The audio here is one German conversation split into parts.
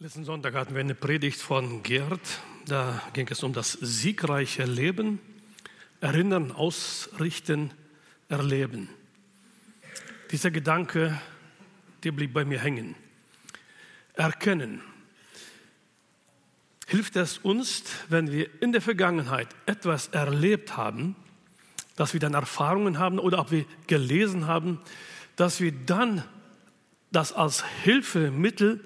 Letzten Sonntag hatten wir eine Predigt von Gerd. Da ging es um das siegreiche Leben, Erinnern, Ausrichten, Erleben. Dieser Gedanke, der blieb bei mir hängen. Erkennen. Hilft es uns, wenn wir in der Vergangenheit etwas erlebt haben, dass wir dann Erfahrungen haben oder ob wir gelesen haben, dass wir dann das als Hilfemittel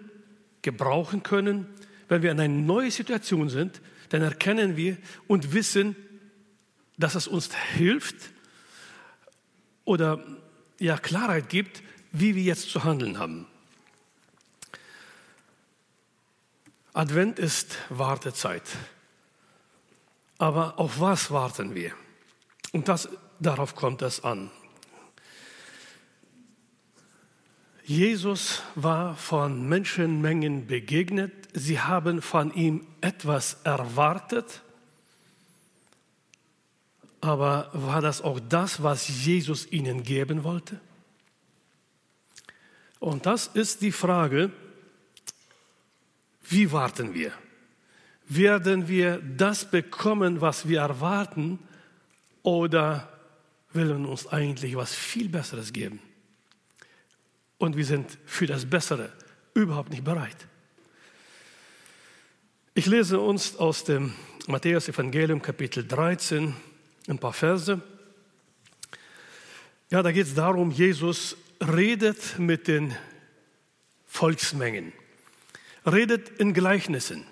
gebrauchen können, wenn wir in einer neuen Situation sind, dann erkennen wir und wissen, dass es uns hilft oder ja Klarheit gibt, wie wir jetzt zu handeln haben. Advent ist Wartezeit. Aber auf was warten wir? Und das, darauf kommt es an. Jesus war von Menschenmengen begegnet. Sie haben von ihm etwas erwartet. Aber war das auch das, was Jesus ihnen geben wollte? Und das ist die Frage, wie warten wir? Werden wir das bekommen, was wir erwarten, oder will uns eigentlich was viel Besseres geben? Und wir sind für das Bessere überhaupt nicht bereit. Ich lese uns aus dem Matthäus Evangelium Kapitel 13 ein paar Verse. Ja, da geht es darum, Jesus redet mit den Volksmengen, redet in Gleichnissen.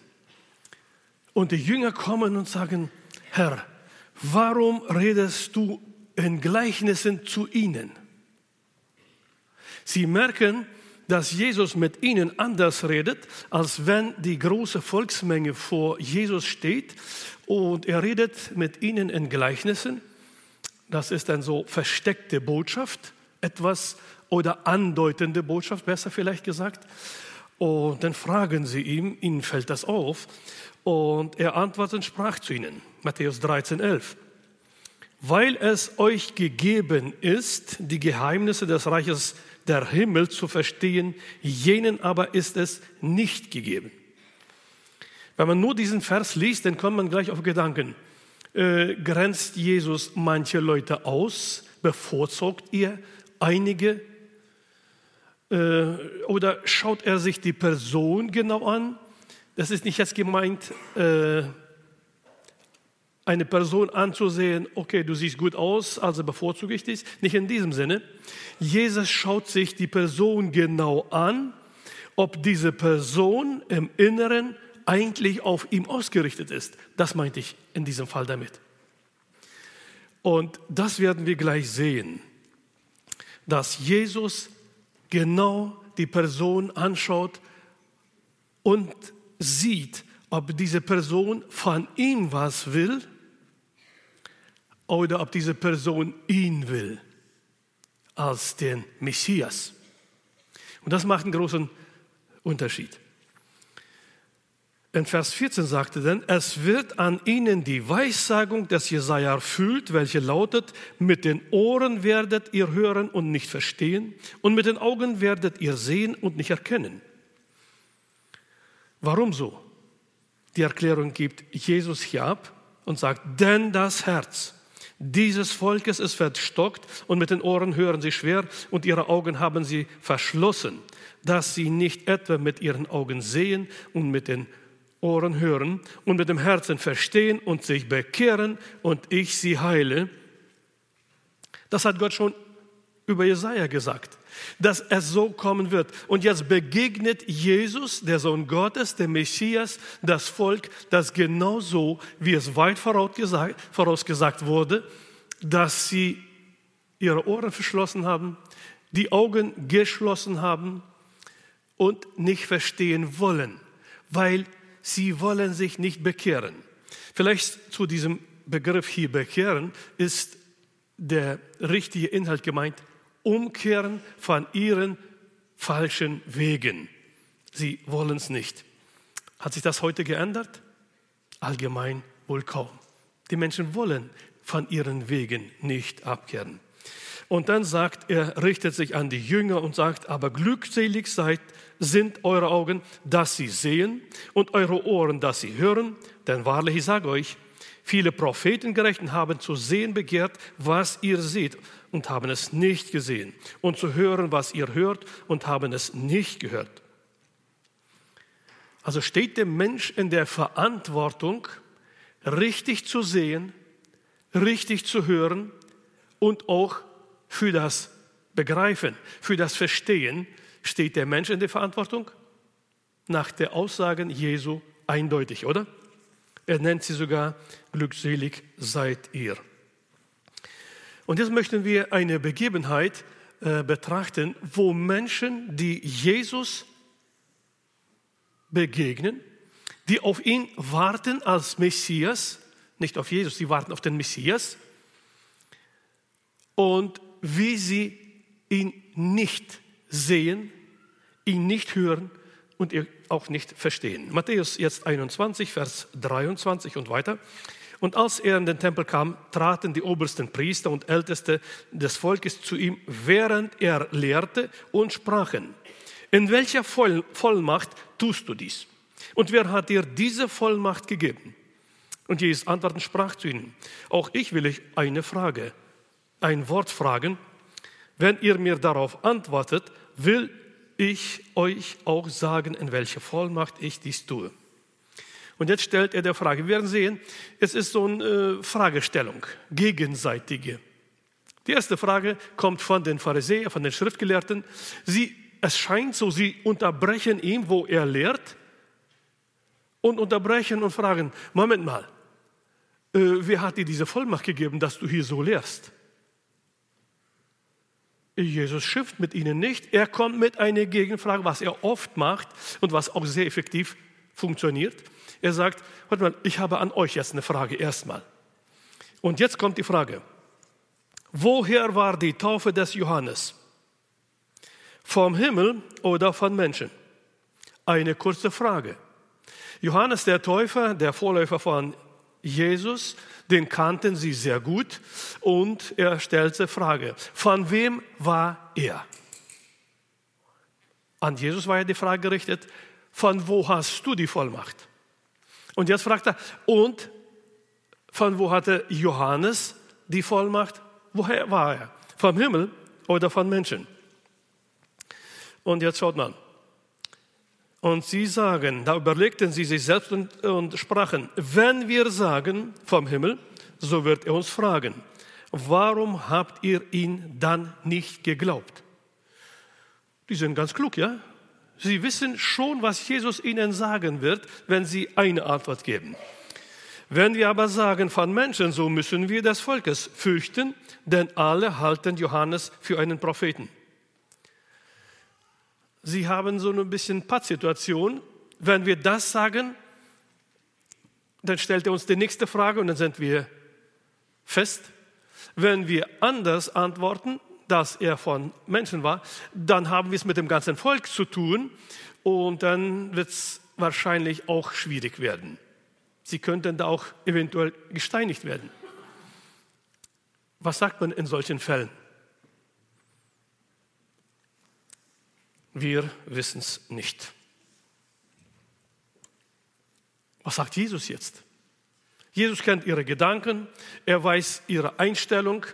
Und die Jünger kommen und sagen, Herr, warum redest du in Gleichnissen zu ihnen? Sie merken, dass Jesus mit ihnen anders redet, als wenn die große Volksmenge vor Jesus steht und er redet mit ihnen in Gleichnissen. Das ist dann so versteckte Botschaft, etwas oder andeutende Botschaft, besser vielleicht gesagt. Und dann fragen sie ihm, ihnen fällt das auf. Und er antwortet und sprach zu ihnen, Matthäus 13, 11. Weil es euch gegeben ist, die Geheimnisse des Reiches der Himmel zu verstehen, jenen aber ist es nicht gegeben. Wenn man nur diesen Vers liest, dann kommt man gleich auf Gedanken. Äh, grenzt Jesus manche Leute aus? Bevorzugt ihr einige? Äh, oder schaut er sich die Person genau an? Das ist nicht jetzt gemeint, äh, eine Person anzusehen, okay, du siehst gut aus, also bevorzuge ich dich. Nicht in diesem Sinne. Jesus schaut sich die Person genau an, ob diese Person im Inneren eigentlich auf ihm ausgerichtet ist. Das meinte ich in diesem Fall damit. Und das werden wir gleich sehen, dass Jesus genau die Person anschaut und sieht, ob diese Person von ihm was will oder ob diese Person ihn will als den Messias. Und das macht einen großen Unterschied. In Vers 14 sagte dann, es wird an ihnen die Weissagung des Jesaja erfüllt, welche lautet, mit den Ohren werdet ihr hören und nicht verstehen, und mit den Augen werdet ihr sehen und nicht erkennen. Warum so? Die Erklärung gibt Jesus hier ab und sagt, denn das Herz dieses Volkes ist verstockt und mit den Ohren hören sie schwer und ihre Augen haben sie verschlossen, dass sie nicht etwa mit ihren Augen sehen und mit den Ohren hören und mit dem Herzen verstehen und sich bekehren und ich sie heile. Das hat Gott schon über Jesaja gesagt, dass es so kommen wird. Und jetzt begegnet Jesus, der Sohn Gottes, der Messias, das Volk, das genauso, wie es weit vorausgesagt, vorausgesagt wurde, dass sie ihre Ohren verschlossen haben, die Augen geschlossen haben und nicht verstehen wollen, weil sie wollen sich nicht bekehren. Vielleicht zu diesem Begriff hier bekehren ist der richtige Inhalt gemeint, umkehren von ihren falschen Wegen. Sie wollen es nicht. Hat sich das heute geändert? Allgemein wohl kaum. Die Menschen wollen von ihren Wegen nicht abkehren. Und dann sagt er, richtet sich an die Jünger und sagt, aber glückselig seid, sind eure Augen, dass sie sehen und eure Ohren, dass sie hören. Denn wahrlich, ich sage euch, viele Prophetengerechten haben zu sehen begehrt, was ihr seht und haben es nicht gesehen und zu hören, was ihr hört und haben es nicht gehört. Also steht der Mensch in der Verantwortung, richtig zu sehen, richtig zu hören und auch für das Begreifen, für das Verstehen steht der Mensch in der Verantwortung? Nach der Aussagen Jesu eindeutig, oder? Er nennt sie sogar, glückselig seid ihr. Und jetzt möchten wir eine Begebenheit äh, betrachten, wo Menschen, die Jesus begegnen, die auf ihn warten als Messias, nicht auf Jesus, die warten auf den Messias, und wie sie ihn nicht sehen, ihn nicht hören und auch nicht verstehen. Matthäus jetzt 21, Vers 23 und weiter. Und als er in den Tempel kam, traten die obersten Priester und Älteste des Volkes zu ihm, während er lehrte und sprachen, in welcher Vollmacht tust du dies? Und wer hat dir diese Vollmacht gegeben? Und Jesus antwortend sprach zu ihnen, auch ich will euch eine Frage, ein Wort fragen. Wenn ihr mir darauf antwortet, will ich euch auch sagen, in welcher Vollmacht ich dies tue. Und jetzt stellt er der Frage, wir werden sehen, es ist so eine äh, Fragestellung, gegenseitige. Die erste Frage kommt von den Pharisäern, von den Schriftgelehrten. Sie, es scheint so, sie unterbrechen ihn, wo er lehrt, und unterbrechen und fragen, Moment mal, äh, wer hat dir diese Vollmacht gegeben, dass du hier so lehrst? Jesus schimpft mit ihnen nicht. Er kommt mit einer Gegenfrage, was er oft macht und was auch sehr effektiv funktioniert. Er sagt, warte mal, ich habe an euch jetzt eine Frage erstmal. Und jetzt kommt die Frage, woher war die Taufe des Johannes? Vom Himmel oder von Menschen? Eine kurze Frage. Johannes der Täufer, der Vorläufer von Jesus, den kannten sie sehr gut und er stellte Frage, von wem war er? An Jesus war ja die Frage gerichtet, von wo hast du die Vollmacht? Und jetzt fragt er, und von wo hatte Johannes die Vollmacht? Woher war er? Vom Himmel oder von Menschen? Und jetzt schaut man, und sie sagen, da überlegten sie sich selbst und, und sprachen, wenn wir sagen vom Himmel, so wird er uns fragen, warum habt ihr ihn dann nicht geglaubt? Die sind ganz klug, ja? Sie wissen schon, was Jesus ihnen sagen wird, wenn sie eine Antwort geben. Wenn wir aber sagen von Menschen, so müssen wir des Volkes fürchten, denn alle halten Johannes für einen Propheten. Sie haben so ein bisschen Pattsituation. Wenn wir das sagen, dann stellt er uns die nächste Frage und dann sind wir fest. Wenn wir anders antworten, dass er von Menschen war, dann haben wir es mit dem ganzen Volk zu tun und dann wird es wahrscheinlich auch schwierig werden. Sie könnten da auch eventuell gesteinigt werden. Was sagt man in solchen Fällen? Wir wissen es nicht. Was sagt Jesus jetzt? Jesus kennt ihre Gedanken, er weiß ihre Einstellung.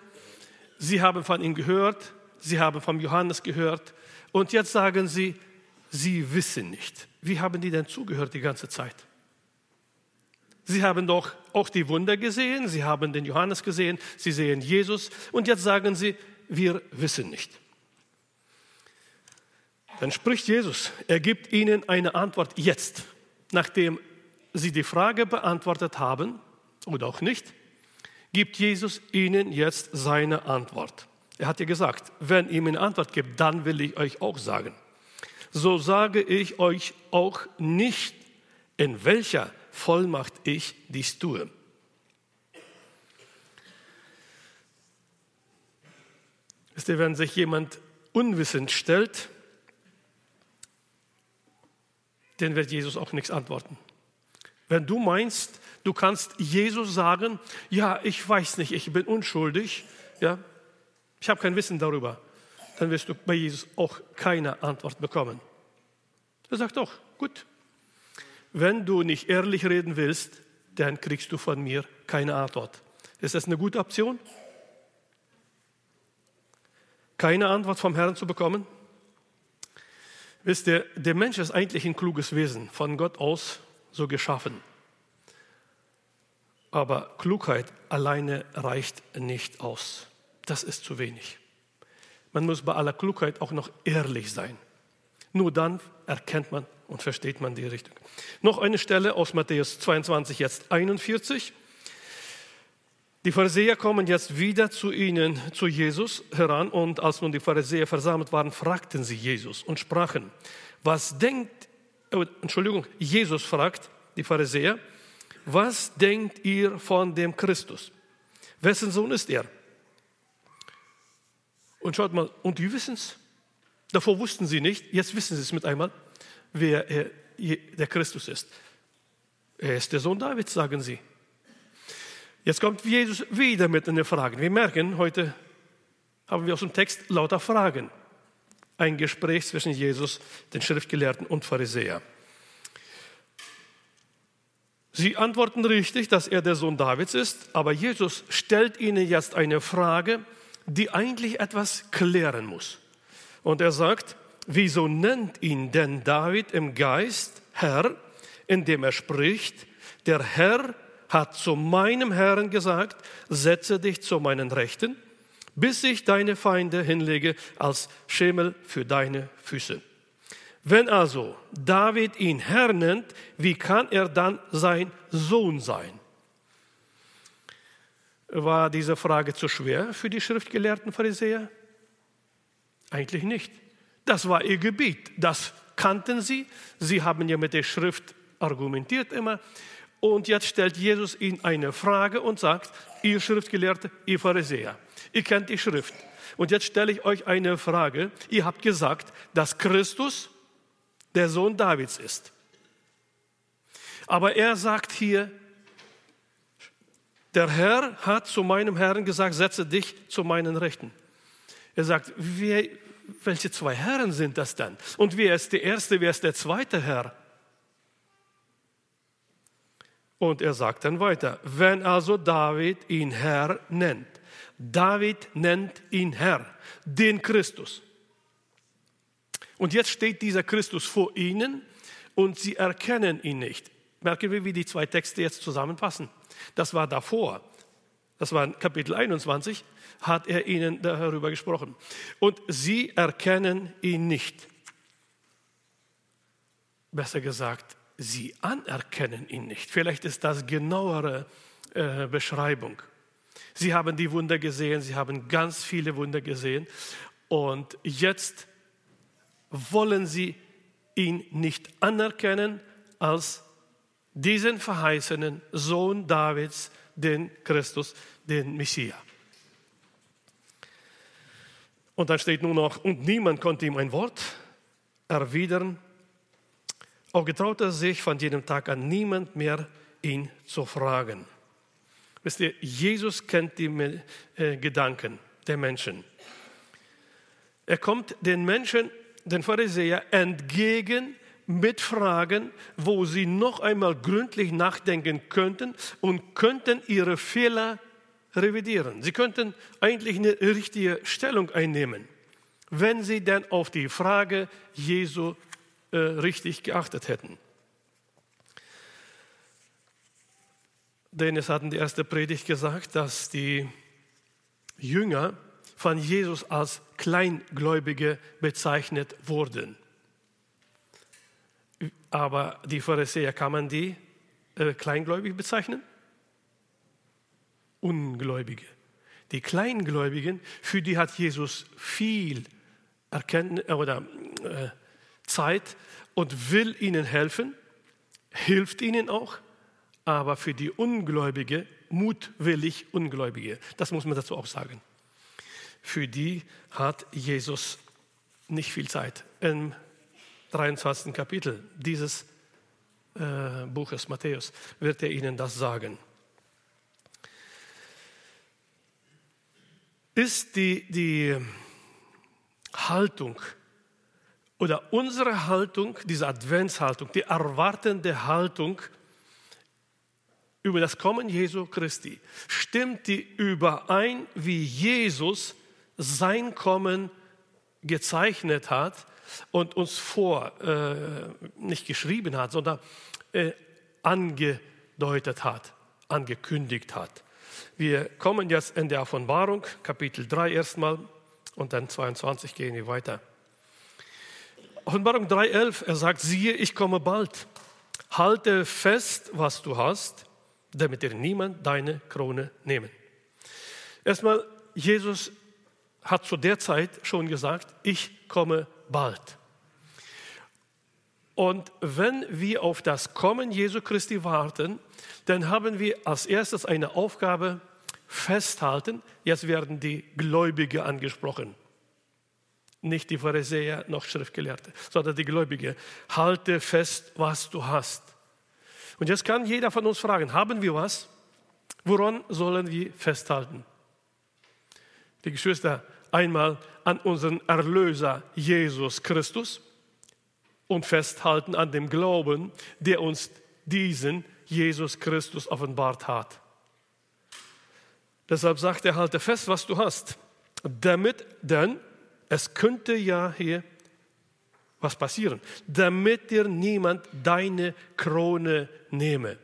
Sie haben von ihm gehört, sie haben von Johannes gehört und jetzt sagen sie, sie wissen nicht. Wie haben die denn zugehört die ganze Zeit? Sie haben doch auch die Wunder gesehen, sie haben den Johannes gesehen, sie sehen Jesus und jetzt sagen sie, wir wissen nicht. Dann spricht Jesus, er gibt ihnen eine Antwort jetzt, nachdem sie die Frage beantwortet haben oder auch nicht, gibt Jesus ihnen jetzt seine Antwort. Er hat ja gesagt, wenn ihr mir eine Antwort gibt, dann will ich euch auch sagen. So sage ich euch auch nicht, in welcher Vollmacht ich dies tue. Wisst ihr, wenn sich jemand unwissend stellt, dann wird Jesus auch nichts antworten. Wenn du meinst, du kannst Jesus sagen, ja, ich weiß nicht, ich bin unschuldig, ja, ich habe kein Wissen darüber, dann wirst du bei Jesus auch keine Antwort bekommen. Er sagt doch, gut, wenn du nicht ehrlich reden willst, dann kriegst du von mir keine Antwort. Ist das eine gute Option? Keine Antwort vom Herrn zu bekommen? Wisst ihr, der Mensch ist eigentlich ein kluges Wesen, von Gott aus so geschaffen. Aber Klugheit alleine reicht nicht aus. Das ist zu wenig. Man muss bei aller Klugheit auch noch ehrlich sein. Nur dann erkennt man und versteht man die Richtung. Noch eine Stelle aus Matthäus 22, jetzt 41. Die Pharisäer kommen jetzt wieder zu ihnen, zu Jesus heran und als nun die Pharisäer versammelt waren, fragten sie Jesus und sprachen, was denkt, oh, Entschuldigung, Jesus fragt die Pharisäer, was denkt ihr von dem Christus? Wessen Sohn ist er? Und schaut mal, und die wissen es. Davor wussten sie nicht, jetzt wissen sie es mit einmal, wer er, der Christus ist. Er ist der Sohn Davids, sagen sie. Jetzt kommt Jesus wieder mit einer Frage. Wir merken, heute haben wir aus dem Text lauter Fragen. Ein Gespräch zwischen Jesus, den Schriftgelehrten und Pharisäer. Sie antworten richtig, dass er der Sohn Davids ist, aber Jesus stellt ihnen jetzt eine Frage, die eigentlich etwas klären muss. Und er sagt, wieso nennt ihn denn David im Geist Herr, indem er spricht, der Herr hat zu meinem Herrn gesagt, setze dich zu meinen Rechten, bis ich deine Feinde hinlege als Schemel für deine Füße. Wenn also David ihn Herr nennt, wie kann er dann sein Sohn sein? War diese Frage zu schwer für die schriftgelehrten Pharisäer? Eigentlich nicht. Das war ihr Gebiet, das kannten sie. Sie haben ja mit der Schrift argumentiert immer. Und jetzt stellt Jesus ihnen eine Frage und sagt, ihr Schriftgelehrte, ihr Pharisäer, ihr kennt die Schrift. Und jetzt stelle ich euch eine Frage. Ihr habt gesagt, dass Christus der Sohn Davids ist. Aber er sagt hier, der Herr hat zu meinem Herrn gesagt, setze dich zu meinen Rechten. Er sagt, wer, welche zwei Herren sind das denn? Und wer ist der erste, wer ist der zweite Herr? Und er sagt dann weiter, wenn also David ihn Herr nennt, David nennt ihn Herr, den Christus. Und jetzt steht dieser Christus vor ihnen und sie erkennen ihn nicht. Merken wir, wie die zwei Texte jetzt zusammenpassen. Das war davor, das war in Kapitel 21, hat er ihnen darüber gesprochen. Und sie erkennen ihn nicht. Besser gesagt, sie anerkennen ihn nicht. Vielleicht ist das genauere äh, Beschreibung. Sie haben die Wunder gesehen, sie haben ganz viele Wunder gesehen und jetzt wollen sie ihn nicht anerkennen als diesen verheißenen Sohn Davids, den Christus, den Messias. Und dann steht nur noch, und niemand konnte ihm ein Wort erwidern. Auch getraut er sich von jenem Tag an niemand mehr, ihn zu fragen. Wisst ihr, Jesus kennt die äh, Gedanken der Menschen. Er kommt den Menschen den Pharisäer entgegen mit Fragen, wo sie noch einmal gründlich nachdenken könnten und könnten ihre Fehler revidieren. Sie könnten eigentlich eine richtige Stellung einnehmen, wenn sie denn auf die Frage Jesu äh, richtig geachtet hätten. Denn es hatten die erste Predigt gesagt, dass die Jünger von Jesus als Kleingläubige bezeichnet wurden. Aber die Pharisäer, kann man die äh, kleingläubig bezeichnen? Ungläubige. Die Kleingläubigen, für die hat Jesus viel Erkenntnis oder äh, Zeit und will ihnen helfen, hilft ihnen auch, aber für die Ungläubige, mutwillig Ungläubige, das muss man dazu auch sagen für die hat Jesus nicht viel Zeit. Im 23. Kapitel dieses äh, Buches Matthäus wird er ihnen das sagen. ist die, die Haltung oder unsere Haltung, diese Adventshaltung, die erwartende Haltung über das Kommen Jesu Christi, stimmt die überein, wie Jesus sein Kommen gezeichnet hat und uns vor, äh, nicht geschrieben hat, sondern äh, angedeutet hat, angekündigt hat. Wir kommen jetzt in der Offenbarung, Kapitel 3 erstmal und dann 22 gehen wir weiter. Offenbarung 3,11, er sagt, siehe, ich komme bald. Halte fest, was du hast, damit dir niemand deine Krone nehmen. Erstmal, Jesus hat zu der Zeit schon gesagt, ich komme bald. Und wenn wir auf das Kommen Jesu Christi warten, dann haben wir als erstes eine Aufgabe festhalten. Jetzt werden die Gläubige angesprochen. Nicht die Pharisäer noch Schriftgelehrte, sondern die Gläubige. Halte fest, was du hast. Und jetzt kann jeder von uns fragen, haben wir was? Woran sollen wir festhalten? Die Geschwister, einmal an unseren Erlöser Jesus Christus und festhalten an dem Glauben, der uns diesen Jesus Christus offenbart hat. Deshalb sagt er, halte fest, was du hast, damit, denn es könnte ja hier was passieren, damit dir niemand deine Krone nehme.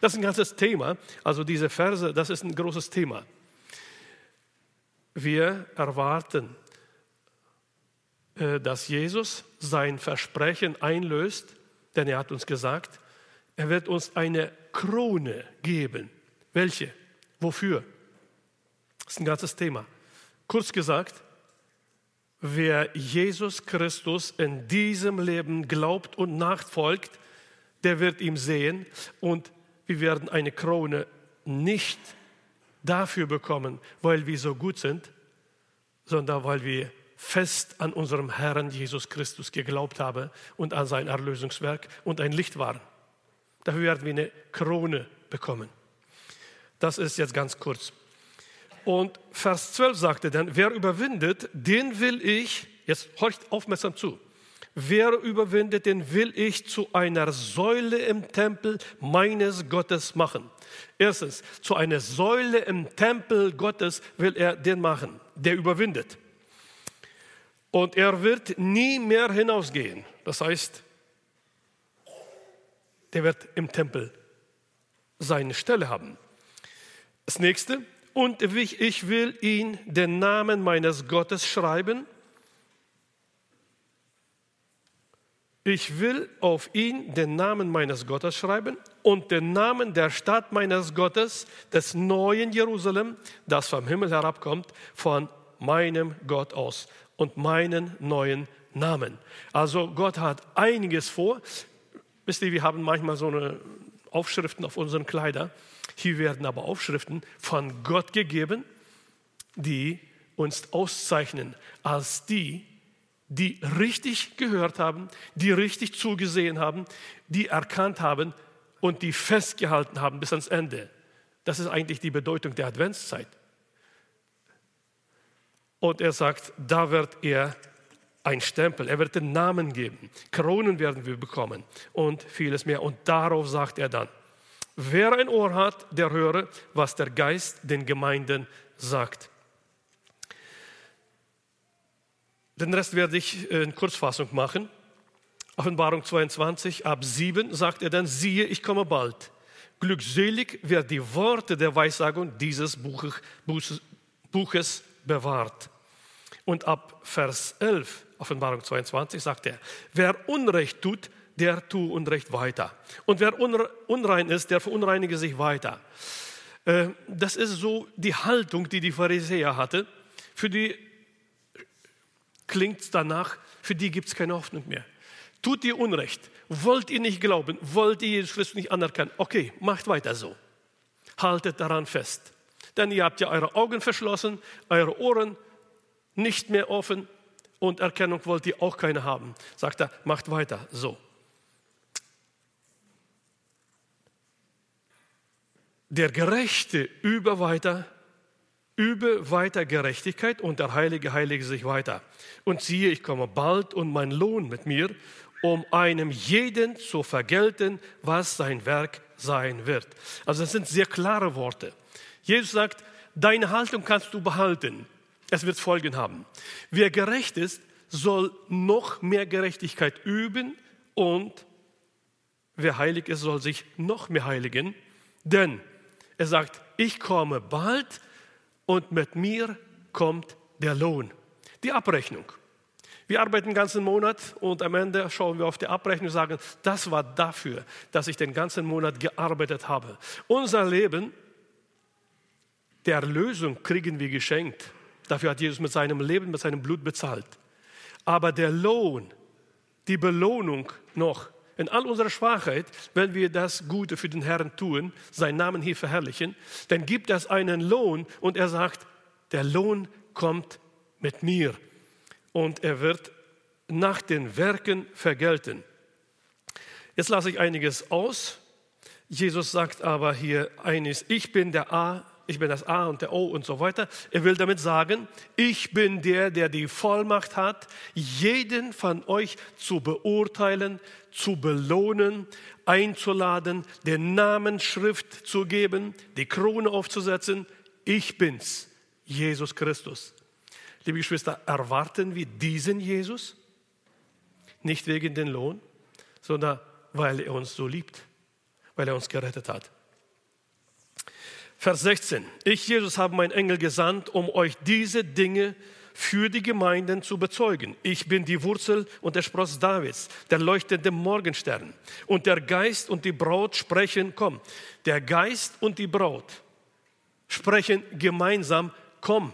Das ist ein ganzes Thema, also diese Verse, das ist ein großes Thema. Wir erwarten, äh, dass Jesus sein Versprechen einlöst, denn er hat uns gesagt, er wird uns eine Krone geben. Welche? Wofür? Das ist ein ganzes Thema. Kurz gesagt, wer Jesus Christus in diesem Leben glaubt und nachfolgt, der wird ihm sehen und wir werden eine Krone nicht dafür bekommen, weil wir so gut sind, sondern weil wir fest an unserem Herrn Jesus Christus geglaubt haben und an sein Erlösungswerk und ein Licht waren. Dafür werden wir eine Krone bekommen. Das ist jetzt ganz kurz. Und Vers 12 sagte dann, wer überwindet, den will ich, jetzt horcht aufmerksam zu, wer überwindet, den will ich zu einer Säule im Tempel meines Gottes machen. Erstens, zu einer Säule im Tempel Gottes will er den machen, der überwindet. Und er wird nie mehr hinausgehen. Das heißt, der wird im Tempel seine Stelle haben. Das nächste, und ich will ihn den Namen meines Gottes schreiben. Ich will auf ihn den Namen meines Gottes schreiben und den Namen der Stadt meines Gottes, des neuen Jerusalem, das vom Himmel herabkommt, von meinem Gott aus und meinen neuen Namen. Also Gott hat einiges vor. Wisst ihr, wir haben manchmal so eine Aufschriften auf unseren Kleidern. Hier werden aber Aufschriften von Gott gegeben, die uns auszeichnen als die, die richtig gehört haben, die richtig zugesehen haben, die erkannt haben und die festgehalten haben bis ans Ende. Das ist eigentlich die Bedeutung der Adventszeit. Und er sagt, da wird er ein Stempel, er wird den Namen geben, Kronen werden wir bekommen und vieles mehr. Und darauf sagt er dann, Wer ein Ohr hat, der höre, was der Geist den Gemeinden sagt. Den Rest werde ich in Kurzfassung machen. Offenbarung 22 ab 7 sagt er dann, siehe, ich komme bald. Glückselig, wer die Worte der Weissagung dieses Buches, Buches bewahrt. Und ab Vers 11, Offenbarung 22, sagt er, wer Unrecht tut, der tue Unrecht weiter. Und wer unrein ist, der verunreinige sich weiter. Äh, das ist so die Haltung, die die Pharisäer hatte. Für die klingt danach, für die gibt es keine Hoffnung mehr. Tut ihr Unrecht, wollt ihr nicht glauben, wollt ihr Jesus Christus nicht anerkennen, okay, macht weiter so. Haltet daran fest. Denn ihr habt ja eure Augen verschlossen, eure Ohren nicht mehr offen und Erkennung wollt ihr auch keine haben. Sagt er, macht weiter so. der Gerechte über weiter Übe weiter Gerechtigkeit und der Heilige heilige sich weiter. Und siehe, ich komme bald und mein Lohn mit mir, um einem jeden zu vergelten, was sein Werk sein wird. Also das sind sehr klare Worte. Jesus sagt, deine Haltung kannst du behalten. Es wird Folgen haben. Wer gerecht ist, soll noch mehr Gerechtigkeit üben und wer heilig ist, soll sich noch mehr heiligen. Denn er sagt, ich komme bald und mit mir kommt der Lohn, die Abrechnung. Wir arbeiten den ganzen Monat und am Ende schauen wir auf die Abrechnung und sagen, das war dafür, dass ich den ganzen Monat gearbeitet habe. Unser Leben, der Erlösung kriegen wir geschenkt. Dafür hat Jesus mit seinem Leben, mit seinem Blut bezahlt. Aber der Lohn, die Belohnung noch, in all unserer Schwachheit, wenn wir das Gute für den Herrn tun, seinen Namen hier verherrlichen, dann gibt es einen Lohn und er sagt, der Lohn kommt mit mir und er wird nach den Werken vergelten. Jetzt lasse ich einiges aus. Jesus sagt aber hier eines, ich bin der A, ich bin das A und der O und so weiter. Er will damit sagen, ich bin der, der die Vollmacht hat, jeden von euch zu beurteilen, zu belohnen, einzuladen, den Namensschrift zu geben, die Krone aufzusetzen. Ich bin's, Jesus Christus. Liebe Geschwister, erwarten wir diesen Jesus? Nicht wegen den Lohn, sondern weil er uns so liebt, weil er uns gerettet hat. Vers 16. Ich, Jesus, habe meinen Engel gesandt, um euch diese Dinge für die Gemeinden zu bezeugen. Ich bin die Wurzel und der Spross Davids, der leuchtende Morgenstern. Und der Geist und die Braut sprechen, komm. Der Geist und die Braut sprechen gemeinsam, komm.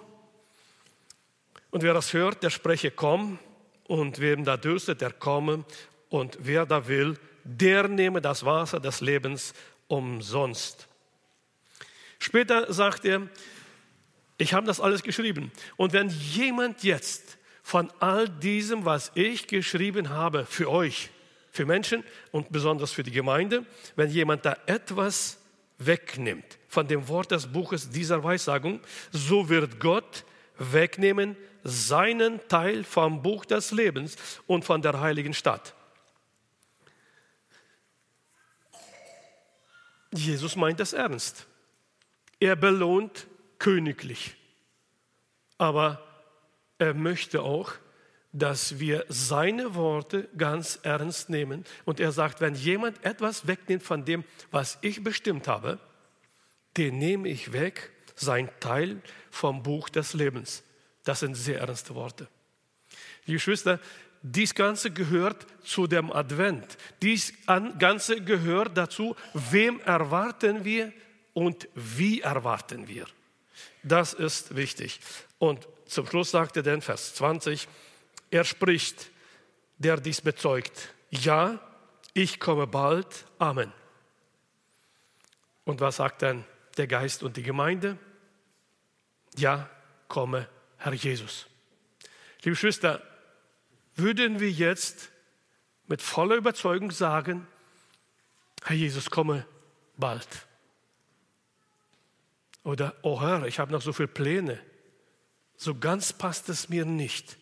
Und wer das hört, der spreche, komm. Und wem da dürstet, der komme. Und wer da will, der nehme das Wasser des Lebens umsonst. Später sagt er, ich habe das alles geschrieben. Und wenn jemand jetzt von all diesem, was ich geschrieben habe, für euch, für Menschen und besonders für die Gemeinde, wenn jemand da etwas wegnimmt von dem Wort des Buches dieser Weissagung, so wird Gott wegnehmen seinen Teil vom Buch des Lebens und von der heiligen Stadt. Jesus meint es ernst. Er belohnt königlich. Aber er möchte auch, dass wir seine Worte ganz ernst nehmen. Und er sagt, wenn jemand etwas wegnimmt von dem, was ich bestimmt habe, den nehme ich weg, sein Teil vom Buch des Lebens. Das sind sehr ernste Worte. Liebe Geschwister, dies Ganze gehört zu dem Advent. Dies Ganze gehört dazu, wem erwarten wir und wie erwarten wir. Das ist wichtig. Und zum Schluss sagt er dann, Vers 20, er spricht, der dies bezeugt, ja, ich komme bald, Amen. Und was sagt dann der Geist und die Gemeinde? Ja, komme, Herr Jesus. Liebe Schwester, würden wir jetzt mit voller Überzeugung sagen, Herr Jesus, komme bald. Oder, oh Herr, ich habe noch so viele Pläne. So ganz passt es mir nicht.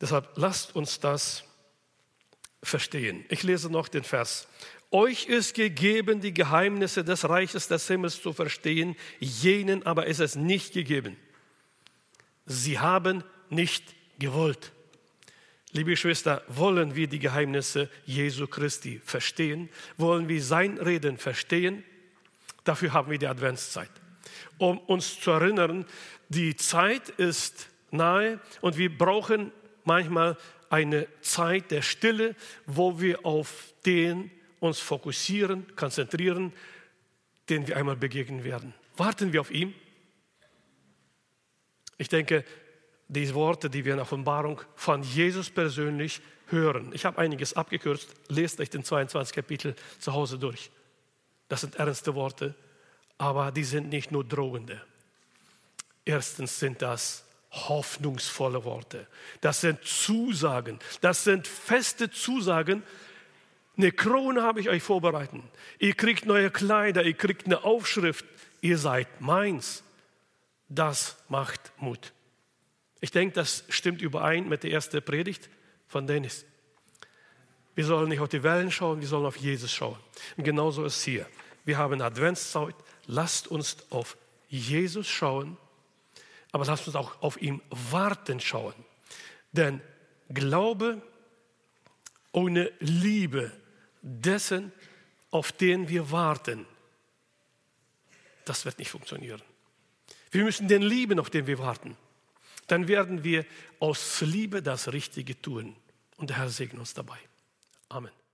Deshalb lasst uns das verstehen. Ich lese noch den Vers. Euch ist gegeben, die Geheimnisse des Reiches des Himmels zu verstehen, jenen aber ist es nicht gegeben. Sie haben nicht gewollt. Liebe Schwester, wollen wir die Geheimnisse Jesu Christi verstehen? Wollen wir sein Reden verstehen? Dafür haben wir die Adventszeit, um uns zu erinnern, die Zeit ist nahe und wir brauchen manchmal eine Zeit der Stille, wo wir auf den uns fokussieren, konzentrieren, den wir einmal begegnen werden. Warten wir auf ihn. Ich denke, diese Worte, die wir in Offenbarung von Jesus persönlich hören. Ich habe einiges abgekürzt, lest euch den 22 Kapitel zu Hause durch. Das sind ernste Worte, aber die sind nicht nur drohende. Erstens sind das hoffnungsvolle Worte. Das sind Zusagen. Das sind feste Zusagen, Eine Krone habe ich euch vorbereitet. Ihr kriegt neue Kleider, ihr kriegt eine Aufschrift. Ihr seid meins. Das macht Mut. Ich denke, das stimmt überein mit der ersten Predigt von Dennis. Wir sollen nicht auf die Wellen schauen, wir sollen auf Jesus schauen. Und genauso ist es hier. Wir haben Adventszeit. Lasst uns auf Jesus schauen, aber lasst uns auch auf ihn warten schauen. Denn Glaube ohne Liebe dessen, auf den wir warten, das wird nicht funktionieren. Wir müssen den lieben, auf den wir warten. Dann werden wir aus Liebe das Richtige tun. Und der Herr segne uns dabei. Amen.